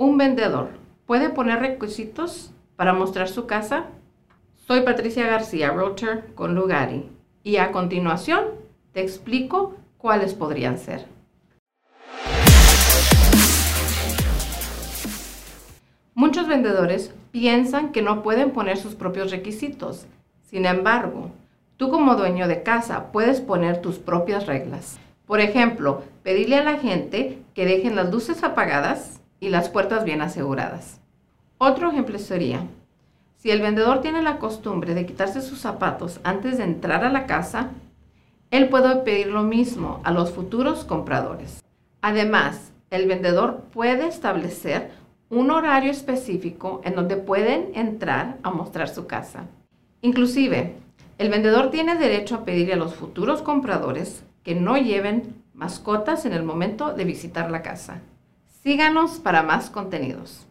¿Un vendedor puede poner requisitos para mostrar su casa? Soy Patricia García, Realtor con Lugari, y a continuación te explico cuáles podrían ser. Muchos vendedores piensan que no pueden poner sus propios requisitos. Sin embargo, tú como dueño de casa puedes poner tus propias reglas. Por ejemplo, pedirle a la gente que dejen las luces apagadas y las puertas bien aseguradas. Otro ejemplo sería, si el vendedor tiene la costumbre de quitarse sus zapatos antes de entrar a la casa, él puede pedir lo mismo a los futuros compradores. Además, el vendedor puede establecer un horario específico en donde pueden entrar a mostrar su casa. Inclusive, el vendedor tiene derecho a pedirle a los futuros compradores que no lleven mascotas en el momento de visitar la casa. Síganos para más contenidos.